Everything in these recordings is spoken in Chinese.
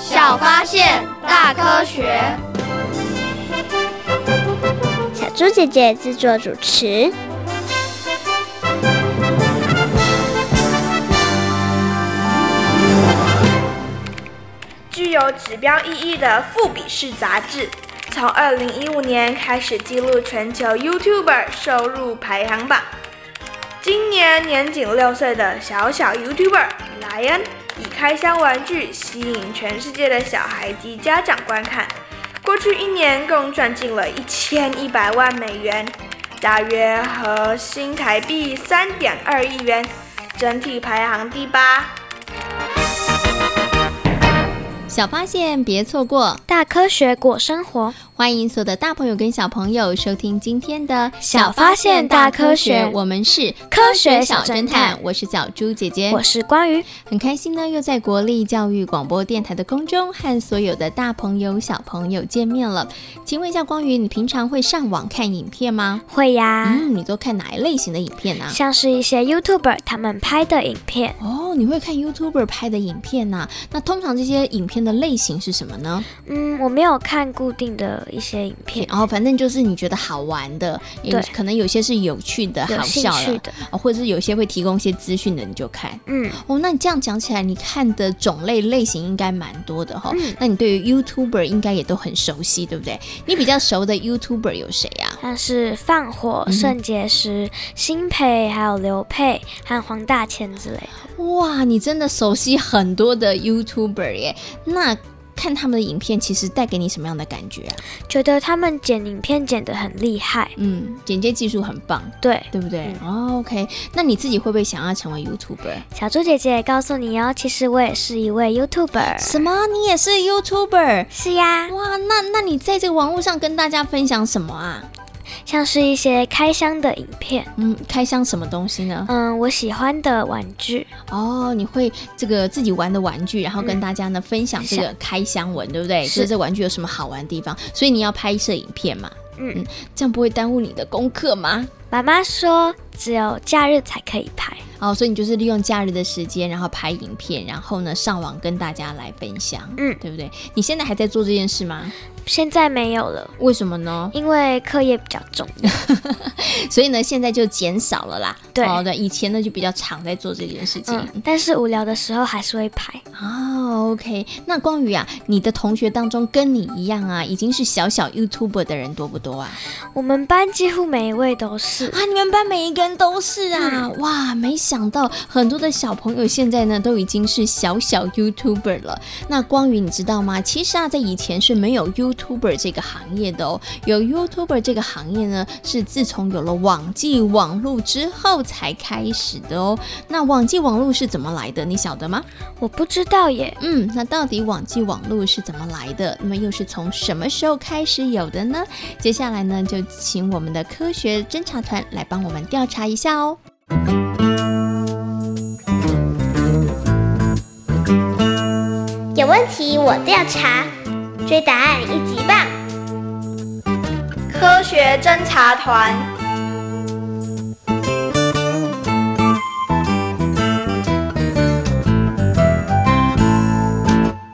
小发现，大科学。小猪姐姐制作主持。具有指标意义的《富比士》杂志，从二零一五年开始记录全球 YouTuber 收入排行榜。今年年仅六岁的小小 YouTuber 莱恩，以开箱玩具吸引全世界的小孩及家长观看。过去一年共赚进了一千一百万美元，大约合新台币三点二亿元，整体排行第八。小发现，别错过，大科学过生活。欢迎所有的大朋友跟小朋友收听今天的小发现大科学，我们是科学小侦探，我是小猪姐姐，我是关于，很开心呢，又在国立教育广播电台的空中和所有的大朋友小朋友见面了。请问一下，光宇，你平常会上网看影片吗？会呀。嗯，你都看哪一类型的影片呢？像是一些 YouTuber 他们拍的影片。哦，你会看 YouTuber 拍的影片呐？那通常这些影片的类型是什么呢？嗯，我没有看固定的。一些影片，然后反正就是你觉得好玩的，对，可能有些是有趣的、好笑的，或者是有些会提供一些资讯的，你就看。嗯，哦，那你这样讲起来，你看的种类类型应该蛮多的哈。嗯，那你对于 YouTuber 应该也都很熟悉，对不对？你比较熟的 YouTuber 有谁呀？像是放火、圣结石、新培，还有刘沛和黄大千之类的。哇，你真的熟悉很多的 YouTuber 耶？那。看他们的影片，其实带给你什么样的感觉啊？觉得他们剪影片剪得很厉害，嗯，剪接技术很棒，对，对不对？哦，OK，那你自己会不会想要成为 YouTuber？小猪姐姐告诉你哦，其实我也是一位 YouTuber。什么？你也是 YouTuber？是呀。哇，那那你在这个网络上跟大家分享什么啊？像是一些开箱的影片，嗯，开箱什么东西呢？嗯，我喜欢的玩具。哦，你会这个自己玩的玩具，然后跟大家呢、嗯、分享这个开箱文，对不对？是。就是这玩具有什么好玩的地方？所以你要拍摄影片嘛？嗯嗯，这样不会耽误你的功课吗？妈妈说，只有假日才可以拍。哦，所以你就是利用假日的时间，然后拍影片，然后呢上网跟大家来分享，嗯，对不对？你现在还在做这件事吗？现在没有了，为什么呢？因为课业比较重，所以呢现在就减少了啦。对，哦，对，以前呢就比较常在做这件事情，嗯，但是无聊的时候还是会拍。哦，OK，那光宇啊，你的同学当中跟你一样啊，已经是小小 YouTuber 的人多不多啊？我们班几乎每一位都是啊，你们班每一个人都是啊，嗯、哇，没想到很多的小朋友现在呢都已经是小小 YouTuber 了。那光宇你知道吗？其实啊，在以前是没有 YouTube。YouTuber 这个行业的哦，有 YouTuber 这个行业呢，是自从有了网际网路之后才开始的哦。那网际网路是怎么来的？你晓得吗？我不知道耶。嗯，那到底网际网路是怎么来的？那么又是从什么时候开始有的呢？接下来呢，就请我们的科学侦查团来帮我们调查一下哦。有问题我调查。追答案一级棒！科学侦察团。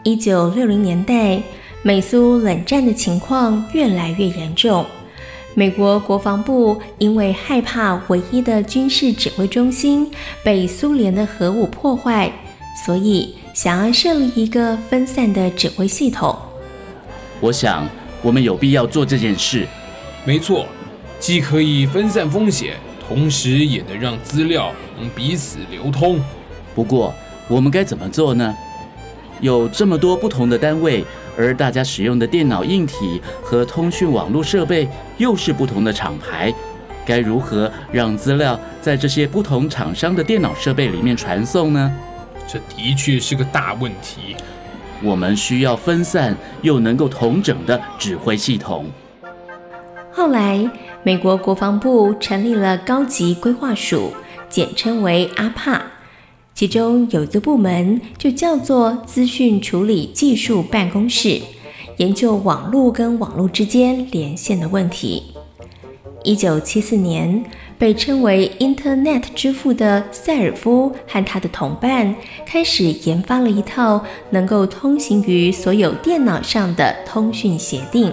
一九六零年代，美苏冷战的情况越来越严重。美国国防部因为害怕唯一的军事指挥中心被苏联的核武破坏，所以想要设立一个分散的指挥系统。我想，我们有必要做这件事。没错，既可以分散风险，同时也能让资料能彼此流通。不过，我们该怎么做呢？有这么多不同的单位，而大家使用的电脑硬体和通讯网络设备又是不同的厂牌，该如何让资料在这些不同厂商的电脑设备里面传送呢？这的确是个大问题。我们需要分散又能够统整的指挥系统。后来，美国国防部成立了高级规划署，简称为阿帕，其中有一个部门就叫做资讯处理技术办公室，研究网络跟网络之间连线的问题。一九七四年，被称为 Internet 之父的塞尔夫和他的同伴开始研发了一套能够通行于所有电脑上的通讯协定。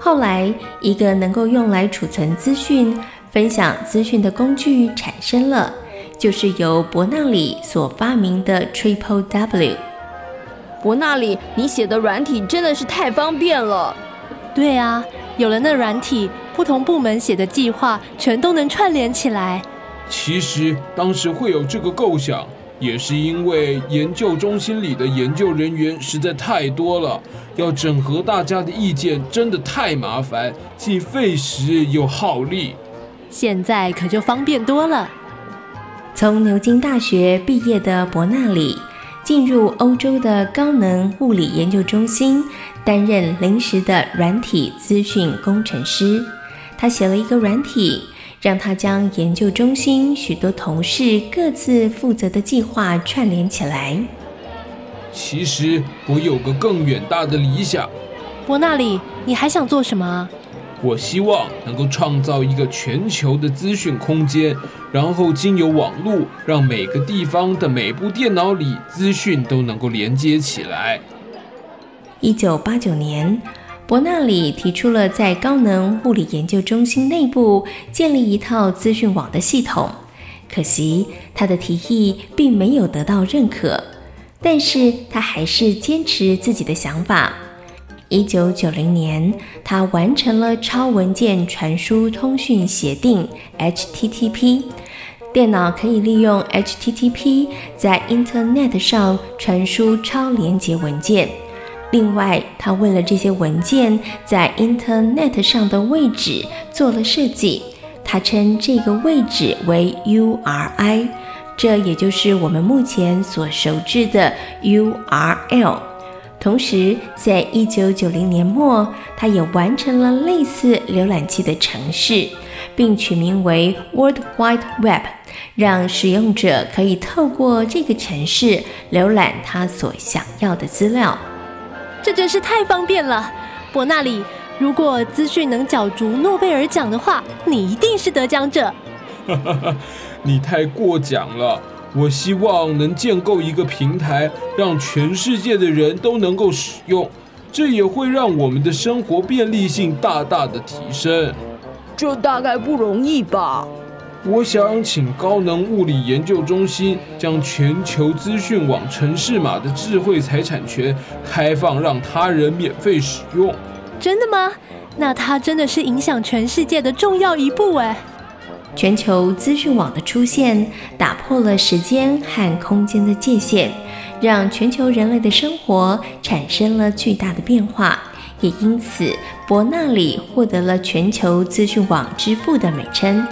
后来，一个能够用来储存资讯、分享资讯的工具产生了，就是由伯纳里所发明的 Triple W。伯纳里，你写的软体真的是太方便了。对啊，有了那软体，不同部门写的计划全都能串联起来。其实当时会有这个构想，也是因为研究中心里的研究人员实在太多了，要整合大家的意见真的太麻烦，既费时又耗力。现在可就方便多了。从牛津大学毕业的伯纳里，进入欧洲的高能物理研究中心。担任临时的软体资讯工程师，他写了一个软体，让他将研究中心许多同事各自负责的计划串联起来。其实我有个更远大的理想。伯纳里，你还想做什么？我希望能够创造一个全球的资讯空间，然后经由网络，让每个地方的每部电脑里资讯都能够连接起来。一九八九年，伯纳里提出了在高能物理研究中心内部建立一套资讯网的系统。可惜，他的提议并没有得到认可，但是他还是坚持自己的想法。一九九零年，他完成了超文件传输通讯协定 （HTTP），电脑可以利用 HTTP 在 Internet 上传输超连结文件。另外，他为了这些文件在 Internet 上的位置做了设计，他称这个位置为 URI，这也就是我们目前所熟知的 URL。同时，在一九九零年末，他也完成了类似浏览器的程式，并取名为 World Wide Web，让使用者可以透过这个程式浏览他所想要的资料。这真是太方便了，伯纳里。如果资讯能角逐诺贝尔奖的话，你一定是得奖者。哈哈哈，你太过奖了。我希望能建构一个平台，让全世界的人都能够使用，这也会让我们的生活便利性大大的提升。这大概不容易吧？我想请高能物理研究中心将全球资讯网城市码的智慧财产权开放，让他人免费使用。真的吗？那它真的是影响全世界的重要一步哎！全球资讯网的出现，打破了时间和空间的界限，让全球人类的生活产生了巨大的变化，也因此伯纳里获得了全球资讯网之父的美称。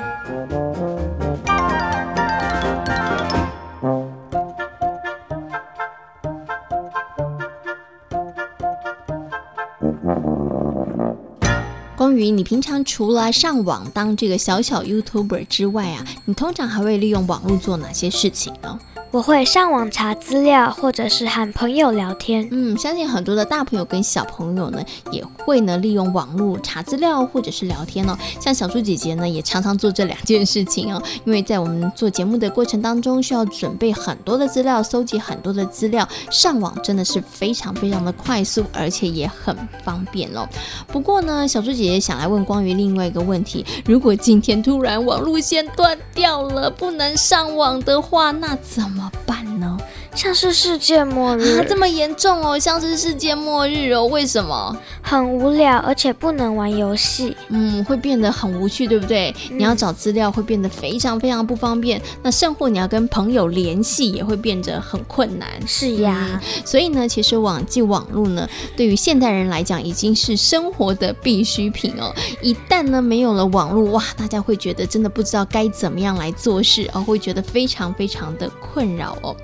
光宇，你平常除了上网当这个小小 YouTuber 之外啊，你通常还会利用网络做哪些事情呢？我会上网查资料，或者是和朋友聊天。嗯，相信很多的大朋友跟小朋友呢，也会呢利用网络查资料或者是聊天哦。像小猪姐姐呢，也常常做这两件事情哦。因为在我们做节目的过程当中，需要准备很多的资料，搜集很多的资料，上网真的是非常非常的快速，而且也很方便哦。不过呢，小猪姐姐想来问关于另外一个问题：如果今天突然网路线断掉了，不能上网的话，那怎么？怎么办呢？像是世界末日，啊，这么严重哦！像是世界末日哦？为什么？很无聊，而且不能玩游戏。嗯，会变得很无趣，对不对？嗯、你要找资料会变得非常非常不方便。那甚或你要跟朋友联系也会变得很困难。是呀、嗯，所以呢，其实网际网络呢，对于现代人来讲已经是生活的必需品哦。一旦呢没有了网络，哇，大家会觉得真的不知道该怎么样来做事哦，会觉得非常非常的困扰哦。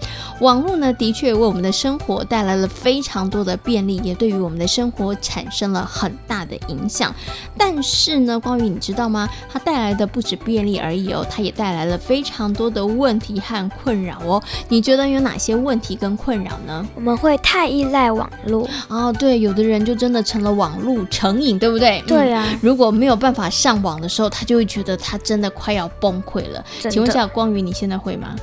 网络呢，的确为我们的生活带来了非常多的便利，也对于我们的生活产生了很大的影响。但是呢，关于你知道吗？它带来的不止便利而已哦，它也带来了非常多的问题和困扰哦。你觉得有哪些问题跟困扰呢？我们会太依赖网络哦，对，有的人就真的成了网络成瘾，对不对？对啊、嗯，如果没有办法上网的时候，他就会觉得他真的快要崩溃了。请问一下，光宇，你现在会吗？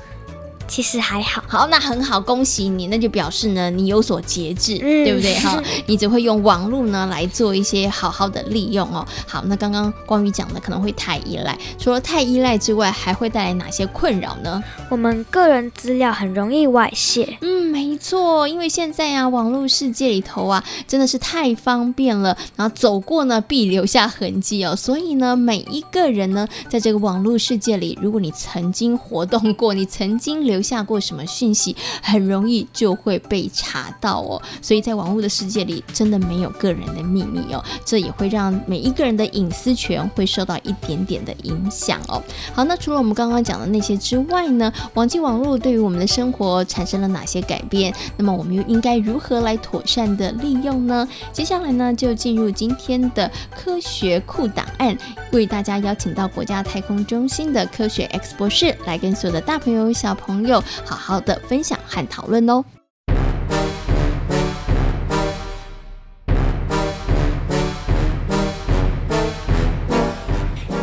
其实还好，好，那很好，恭喜你，那就表示呢，你有所节制，嗯、对不对？哈，你只会用网络呢来做一些好好的利用哦。好，那刚刚光宇讲的可能会太依赖，除了太依赖之外，还会带来哪些困扰呢？我们个人资料很容易外泄。嗯，没错，因为现在啊，网络世界里头啊，真的是太方便了，然后走过呢必留下痕迹哦。所以呢，每一个人呢，在这个网络世界里，如果你曾经活动过，你曾经留留下过什么讯息，很容易就会被查到哦。所以在网络的世界里，真的没有个人的秘密哦。这也会让每一个人的隐私权会受到一点点的影响哦。好，那除了我们刚刚讲的那些之外呢，网际网络对于我们的生活产生了哪些改变？那么我们又应该如何来妥善的利用呢？接下来呢，就进入今天的科学库档案，为大家邀请到国家太空中心的科学 X 博士来跟所有的大朋友小朋友。友好好的分享和讨论哦。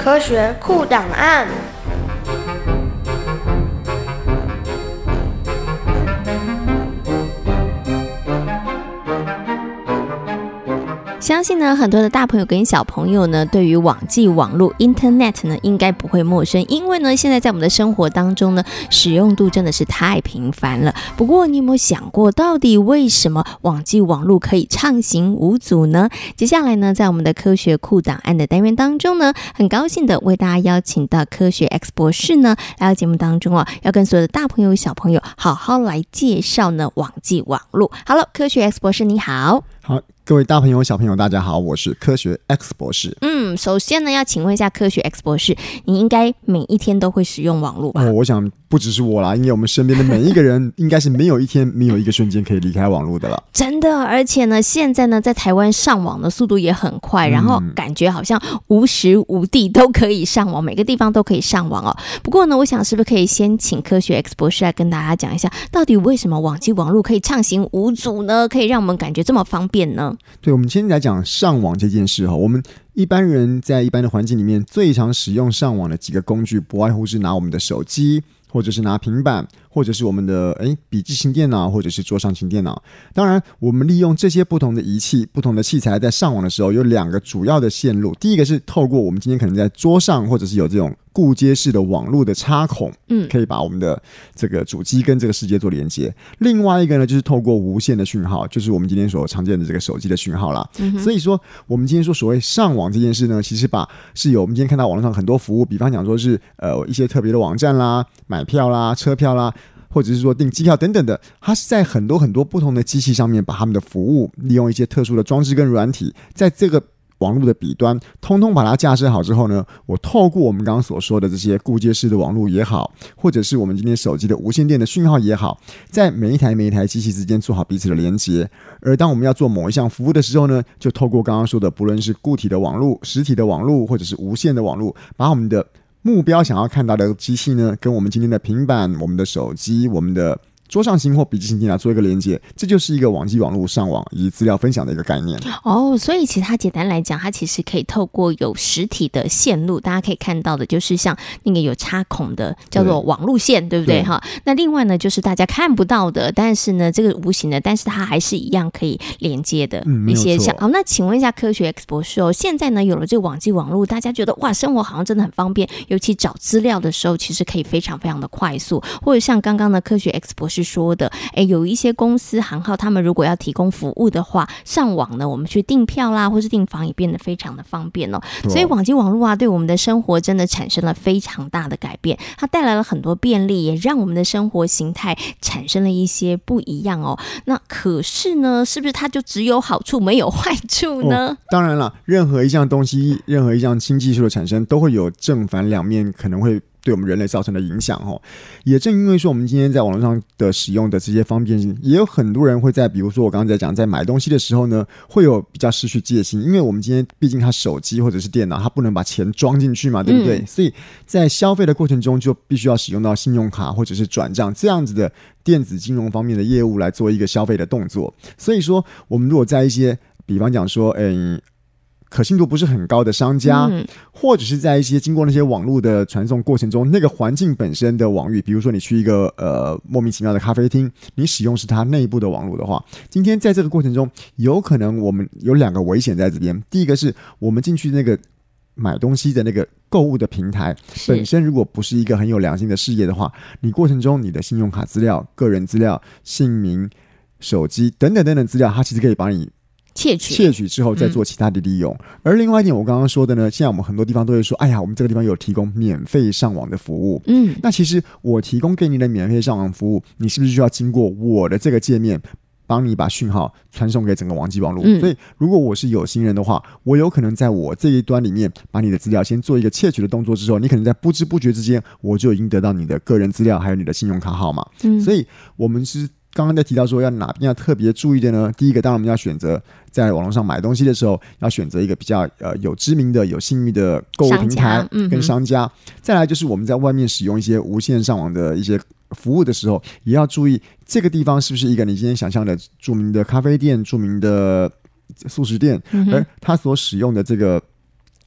科学酷档案。相信呢，很多的大朋友跟小朋友呢，对于网际网络 Internet 呢，应该不会陌生，因为呢，现在在我们的生活当中呢，使用度真的是太频繁了。不过，你有没有想过，到底为什么网际网络可以畅行无阻呢？接下来呢，在我们的科学库档案的单元当中呢，很高兴的为大家邀请到科学 X 博士呢，来到节目当中啊，要跟所有的大朋友小朋友好好来介绍呢网际网络。好了科学 X 博士你好。好。各位大朋友、小朋友，大家好，我是科学 X 博士。嗯，首先呢，要请问一下科学 X 博士，你应该每一天都会使用网络吧？哦，我想不只是我啦，因为我们身边的每一个人，应该是没有一天没有一个瞬间可以离开网络的了。真的，而且呢，现在呢，在台湾上网的速度也很快，然后感觉好像无时无地都可以上网，每个地方都可以上网哦。不过呢，我想是不是可以先请科学 X 博士来跟大家讲一下，到底为什么网际网络可以畅行无阻呢？可以让我们感觉这么方便呢？对，我们今天来讲上网这件事哈，我们一般人在一般的环境里面最常使用上网的几个工具，不外乎是拿我们的手机，或者是拿平板，或者是我们的诶笔记型电脑，或者是桌上型电脑。当然，我们利用这些不同的仪器、不同的器材在上网的时候，有两个主要的线路。第一个是透过我们今天可能在桌上，或者是有这种。固接式的网络的插孔，嗯，可以把我们的这个主机跟这个世界做连接。另外一个呢，就是透过无线的讯号，就是我们今天所常见的这个手机的讯号啦。嗯、所以说，我们今天说所谓上网这件事呢，其实把是有我们今天看到网络上很多服务，比方讲说是呃一些特别的网站啦、买票啦、车票啦，或者是说订机票等等的，它是在很多很多不同的机器上面，把他们的服务利用一些特殊的装置跟软体，在这个。网络的彼端，通通把它架设好之后呢，我透过我们刚刚所说的这些固接式的网络也好，或者是我们今天手机的无线电的讯号也好，在每一台每一台机器之间做好彼此的连接。而当我们要做某一项服务的时候呢，就透过刚刚说的，不论是固体的网络、实体的网络，或者是无线的网络，把我们的目标想要看到的机器呢，跟我们今天的平板、我们的手机、我们的。桌上型或笔记型电脑做一个连接，这就是一个网际网络上网以及资料分享的一个概念。哦，所以其实它简单来讲，它其实可以透过有实体的线路，大家可以看到的，就是像那个有插孔的，叫做网路线，对，对不对？哈。那另外呢，就是大家看不到的，但是呢，这个无形的，但是它还是一样可以连接的一些像。好，那请问一下科学 X 博士哦，现在呢有了这个网际网络，大家觉得哇，生活好像真的很方便，尤其找资料的时候，其实可以非常非常的快速，或者像刚刚的科学 X 博士。是说的，哎，有一些公司行号，他们如果要提供服务的话，上网呢，我们去订票啦，或是订房也变得非常的方便哦。所以网际网络啊，对我们的生活真的产生了非常大的改变，它带来了很多便利，也让我们的生活形态产生了一些不一样哦。那可是呢，是不是它就只有好处没有坏处呢？哦，当然了，任何一项东西，任何一项新技术的产生，都会有正反两面，可能会。对我们人类造成的影响哦。也正因为说我们今天在网络上的使用的这些方便性，也有很多人会在，比如说我刚刚在讲，在买东西的时候呢，会有比较失去戒心，因为我们今天毕竟他手机或者是电脑，他不能把钱装进去嘛，对不对？嗯、所以在消费的过程中，就必须要使用到信用卡或者是转账这样子的电子金融方面的业务来做一个消费的动作。所以说，我们如果在一些，比方讲说，嗯。可信度不是很高的商家，嗯、或者是在一些经过那些网络的传送过程中，那个环境本身的网域，比如说你去一个呃莫名其妙的咖啡厅，你使用是它内部的网络的话，今天在这个过程中，有可能我们有两个危险在这边。第一个是我们进去那个买东西的那个购物的平台本身，如果不是一个很有良心的事业的话，你过程中你的信用卡资料、个人资料、姓名、手机等等等等资料，它其实可以把你。窃取，窃取之后再做其他的利用。嗯、而另外一点，我刚刚说的呢，现在我们很多地方都会说，哎呀，我们这个地方有提供免费上网的服务。嗯，那其实我提供给你的免费上网服务，你是不是需要经过我的这个界面，帮你把讯号传送给整个网际网络？嗯、所以，如果我是有心人的话，我有可能在我这一端里面把你的资料先做一个窃取的动作之后，你可能在不知不觉之间，我就已经得到你的个人资料，还有你的信用卡号码。嗯，所以我们是。刚刚在提到说要哪边要特别注意的呢？第一个，当然我们要选择在网络上买东西的时候，要选择一个比较呃有知名的、有信誉的购物平台跟商家。嗯、再来就是我们在外面使用一些无线上网的一些服务的时候，也要注意这个地方是不是一个你今天想象的著名的咖啡店、著名的素食店，嗯、而它所使用的这个。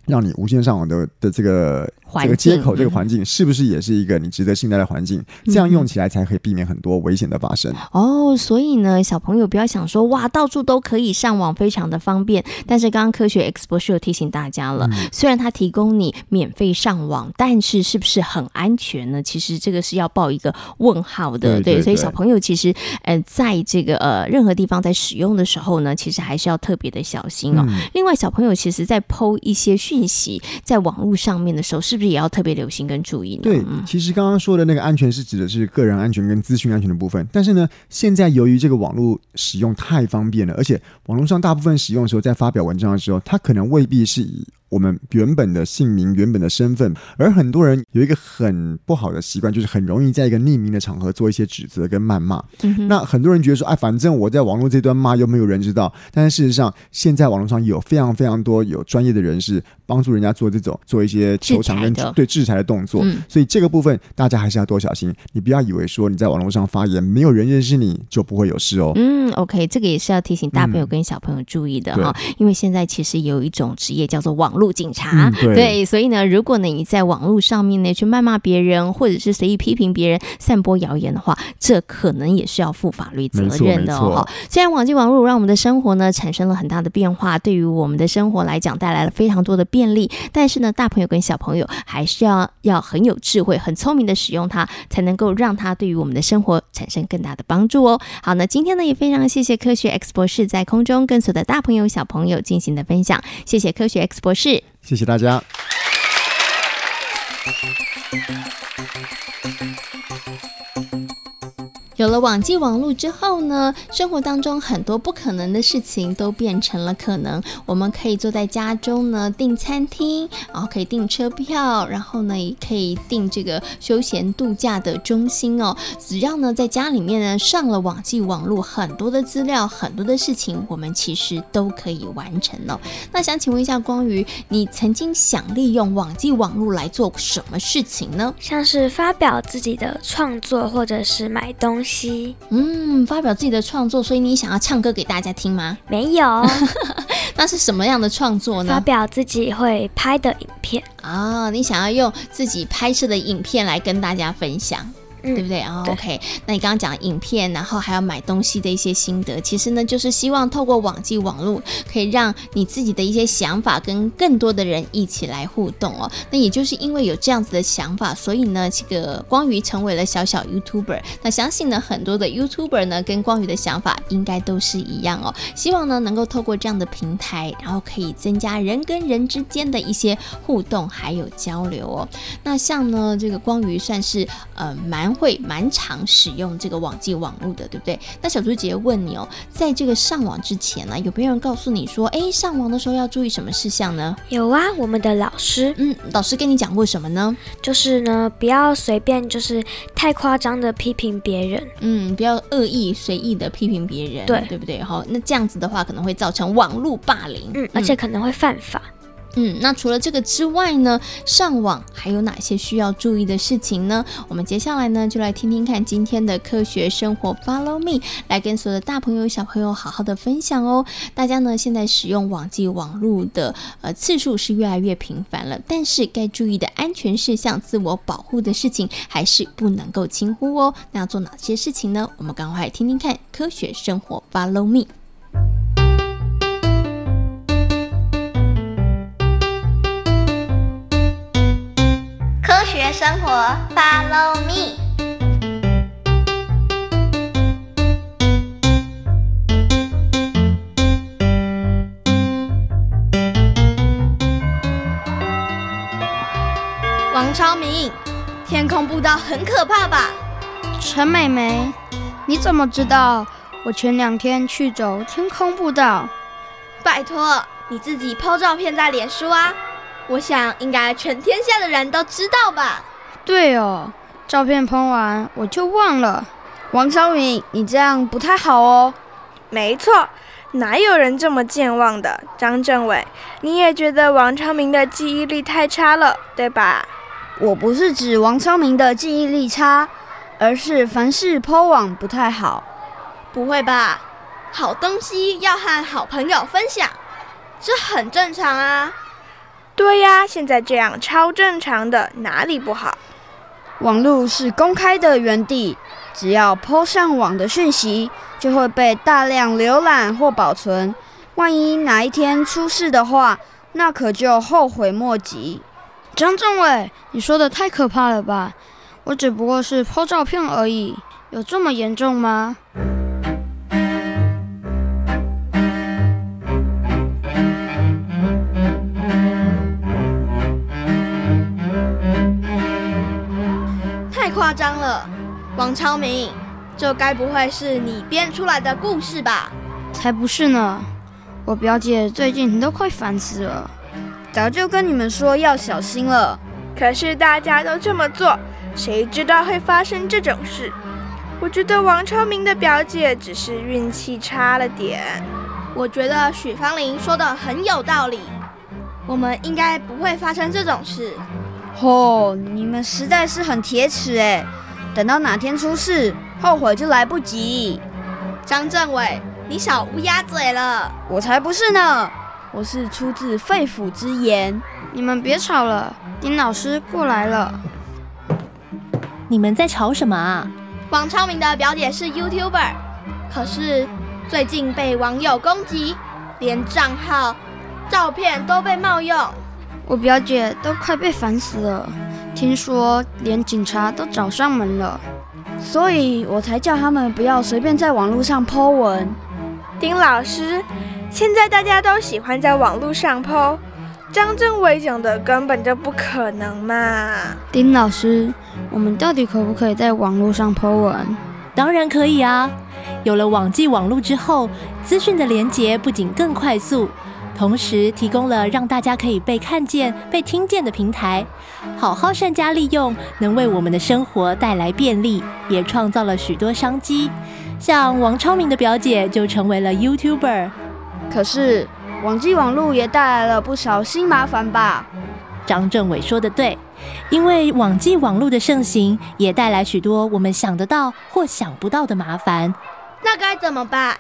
让你无线上网的的这个这个接口，这个环境是不是也是一个你值得信赖的环境？这样用起来才可以避免很多危险的发生。哦，所以呢，小朋友不要想说哇，到处都可以上网，非常的方便。但是刚刚科学 X 博士有提醒大家了，虽然他提供你免费上网，但是是不是很安全呢？其实这个是要报一个问号的。对，所以小朋友其实呃，在这个呃任何地方在使用的时候呢，其实还是要特别的小心哦。另外，小朋友其实在 PO 一些讯息在网络上面的时候，是不是也要特别留心跟注意呢？对，其实刚刚说的那个安全是指的是个人安全跟资讯安全的部分。但是呢，现在由于这个网络使用太方便了，而且网络上大部分使用的时候，在发表文章的时候，它可能未必是以。我们原本的姓名、原本的身份，而很多人有一个很不好的习惯，就是很容易在一个匿名的场合做一些指责跟谩骂。嗯、那很多人觉得说，哎，反正我在网络这端骂又没有人知道。但是事实上，现在网络上有非常非常多有专业的人士帮助人家做这种做一些球场跟对制裁的动作。嗯、所以这个部分大家还是要多小心。你不要以为说你在网络上发言，没有人认识你就不会有事哦。嗯，OK，这个也是要提醒大朋友跟小朋友注意的哈，嗯、因为现在其实有一种职业叫做网络。警察，嗯、对，对，所以呢，如果呢你在网络上面呢去谩骂别人，或者是随意批评别人、散播谣言的话，这可能也是要负法律责任的哦。虽然网际网络让我们的生活呢产生了很大的变化，对于我们的生活来讲带来了非常多的便利，但是呢，大朋友跟小朋友还是要要很有智慧、很聪明的使用它，才能够让它对于我们的生活产生更大的帮助哦。好，那今天呢也非常谢谢科学 X 博士在空中跟所有的大朋友、小朋友进行的分享，谢谢科学 X 博士。谢谢大家。有了网际网络之后呢，生活当中很多不可能的事情都变成了可能。我们可以坐在家中呢订餐厅，然后可以订车票，然后呢也可以订这个休闲度假的中心哦。只要呢在家里面呢上了网际网络，很多的资料，很多的事情，我们其实都可以完成哦。那想请问一下光瑜，你曾经想利用网际网络来做什么事情呢？像是发表自己的创作，或者是买东西。嗯，发表自己的创作，所以你想要唱歌给大家听吗？没有，那是什么样的创作呢？发表自己会拍的影片啊，你想要用自己拍摄的影片来跟大家分享。对不对啊、嗯、？OK，那你刚刚讲影片，然后还要买东西的一些心得，其实呢，就是希望透过网际网络，可以让你自己的一些想法跟更多的人一起来互动哦。那也就是因为有这样子的想法，所以呢，这个光宇成为了小小 YouTuber。那相信呢，很多的 YouTuber 呢，跟光宇的想法应该都是一样哦。希望呢，能够透过这样的平台，然后可以增加人跟人之间的一些互动还有交流哦。那像呢，这个光宇算是呃蛮。蛮会蛮常使用这个网际网络的，对不对？那小猪姐姐问你哦，在这个上网之前呢、啊，有没有人告诉你说，哎，上网的时候要注意什么事项呢？有啊，我们的老师，嗯，老师跟你讲过什么呢？就是呢，不要随便就是太夸张的批评别人，嗯，不要恶意随意的批评别人，对，对不对？好，那这样子的话可能会造成网络霸凌，嗯，而且可能会犯法。嗯，嗯那除了这个之外呢，上网还有哪些需要注意的事情呢？我们接下来呢，就来听听看今天的科学生活，Follow me，来跟所有的大朋友小朋友好好的分享哦。大家呢，现在使用网际网络的呃次数是越来越频繁了，但是该注意的安全事项、自我保护的事情还是不能够轻忽哦。那要做哪些事情呢？我们赶快听听看科学生活，Follow me。学生活，Follow me。王超明，天空步道很可怕吧？陈美美，你怎么知道我前两天去走天空步道？拜托，你自己 PO 照片在脸书啊。我想应该全天下的人都知道吧？对哦，照片 PO 完我就忘了。王超明，你这样不太好哦。没错，哪有人这么健忘的？张政委，你也觉得王超明的记忆力太差了，对吧？我不是指王超明的记忆力差，而是凡事 PO 网不太好。不会吧？好东西要和好朋友分享，这很正常啊。对呀，现在这样超正常的，哪里不好？网络是公开的园地，只要 PO 上网的讯息，就会被大量浏览或保存。万一哪一天出事的话，那可就后悔莫及。张政委，你说的太可怕了吧？我只不过是 PO 照片而已，有这么严重吗？王超明，这该不会是你编出来的故事吧？才不是呢！我表姐最近都快烦死了，早就跟你们说要小心了。可是大家都这么做，谁知道会发生这种事？我觉得王超明的表姐只是运气差了点。我觉得许芳玲说的很有道理，我们应该不会发生这种事。哦，你们实在是很铁齿哎！等到哪天出事，后悔就来不及。张政委，你少乌鸦嘴了！我才不是呢，我是出自肺腑之言。你们别吵了，丁老师过来了。你们在吵什么啊？王超明的表姐是 YouTuber，可是最近被网友攻击，连账号、照片都被冒用。我表姐都快被烦死了，听说连警察都找上门了，所以我才叫他们不要随便在网络上 po 文。丁老师，现在大家都喜欢在网络上 po，张政委讲的根本就不可能嘛。丁老师，我们到底可不可以在网络上 po 文？当然可以啊！有了网际网络之后，资讯的连接不仅更快速。同时提供了让大家可以被看见、被听见的平台，好好善加利用，能为我们的生活带来便利，也创造了许多商机。像王超明的表姐就成为了 YouTuber。可是网际网络也带来了不少新麻烦吧？张政委说的对，因为网际网络的盛行，也带来许多我们想得到或想不到的麻烦。那该怎么办？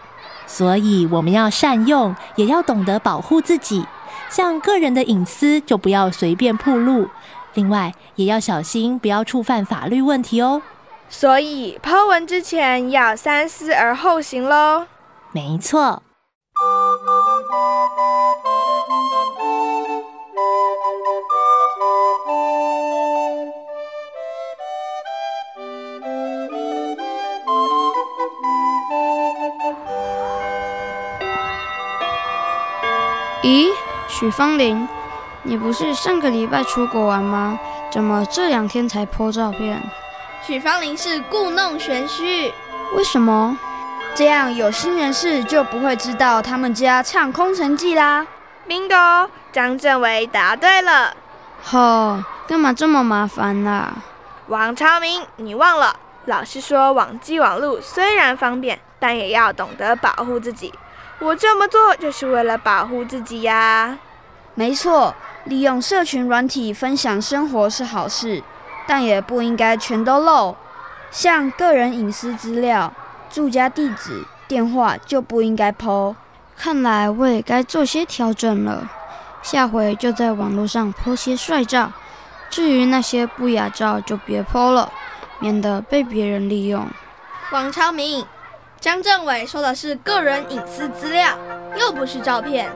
所以我们要善用，也要懂得保护自己。像个人的隐私，就不要随便暴露。另外，也要小心，不要触犯法律问题哦。所以，PO 文之前要三思而后行喽。没错。许芳玲，你不是上个礼拜出国玩吗？怎么这两天才 po 照片？许芳玲是故弄玄虚。为什么？这样有心人士就不会知道他们家唱空城计啦。Bingo，张政委答对了。吼，干嘛这么麻烦啦？王超明，你忘了，老师说网际网路虽然方便，但也要懂得保护自己。我这么做就是为了保护自己呀。没错，利用社群软体分享生活是好事，但也不应该全都漏。像个人隐私资料、住家地址、电话就不应该 po。看来我也该做些调整了，下回就在网络上 po 些帅照。至于那些不雅照就别 po 了，免得被别人利用。王超明，张政委说的是个人隐私资料，又不是照片。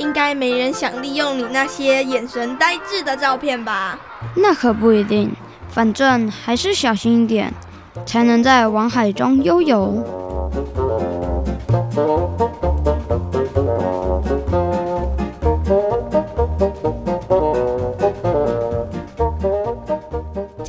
应该没人想利用你那些眼神呆滞的照片吧？那可不一定，反正还是小心一点，才能在网海中悠游。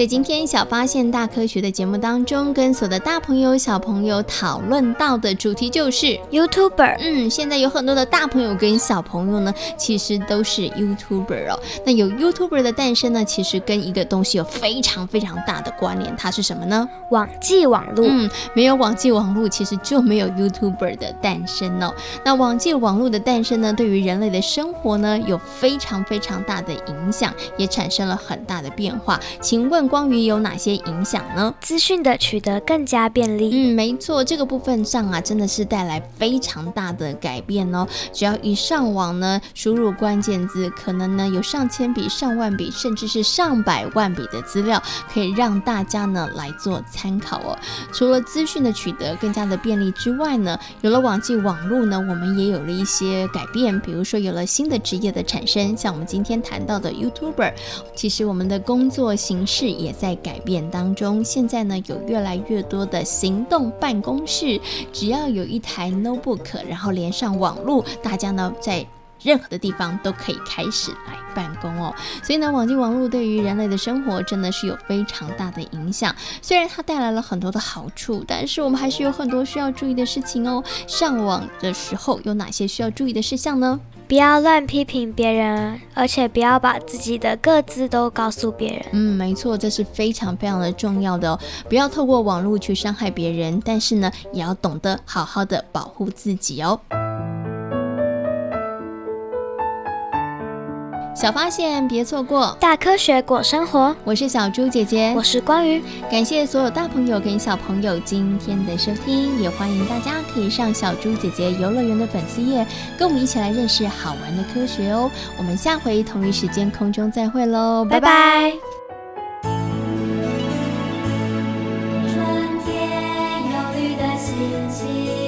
在今天小发现大科学的节目当中，跟所有的大朋友小朋友讨论到的主题就是 YouTuber。嗯，现在有很多的大朋友跟小朋友呢，其实都是 YouTuber 哦。那有 YouTuber 的诞生呢，其实跟一个东西有非常非常大的关联，它是什么呢？网际网络。嗯，没有网际网络，其实就没有 YouTuber 的诞生哦。那网际网络的诞生呢，对于人类的生活呢，有非常非常大的影响，也产生了很大的变化。请问？光于有哪些影响呢？资讯的取得更加便利。嗯，没错，这个部分上啊，真的是带来非常大的改变哦。只要一上网呢，输入关键字，可能呢有上千笔、上万笔，甚至是上百万笔的资料，可以让大家呢来做参考哦。除了资讯的取得更加的便利之外呢，有了网际网络呢，我们也有了一些改变，比如说有了新的职业的产生，像我们今天谈到的 YouTuber，其实我们的工作形式。也在改变当中。现在呢，有越来越多的行动办公室，只要有一台 notebook，然后连上网络，大家呢在任何的地方都可以开始来办公哦。所以呢，网际网络对于人类的生活真的是有非常大的影响。虽然它带来了很多的好处，但是我们还是有很多需要注意的事情哦。上网的时候有哪些需要注意的事项呢？不要乱批评别人，而且不要把自己的各自都告诉别人。嗯，没错，这是非常非常的重要的哦。不要透过网络去伤害别人，但是呢，也要懂得好好的保护自己哦。小发现别错过，大科学过生活。我是小猪姐姐，我是光宇，感谢所有大朋友跟小朋友今天的收听，也欢迎大家可以上小猪姐姐游乐园的粉丝页，跟我们一起来认识好玩的科学哦。我们下回同一时间空中再会喽，拜拜。春天有郁的心情。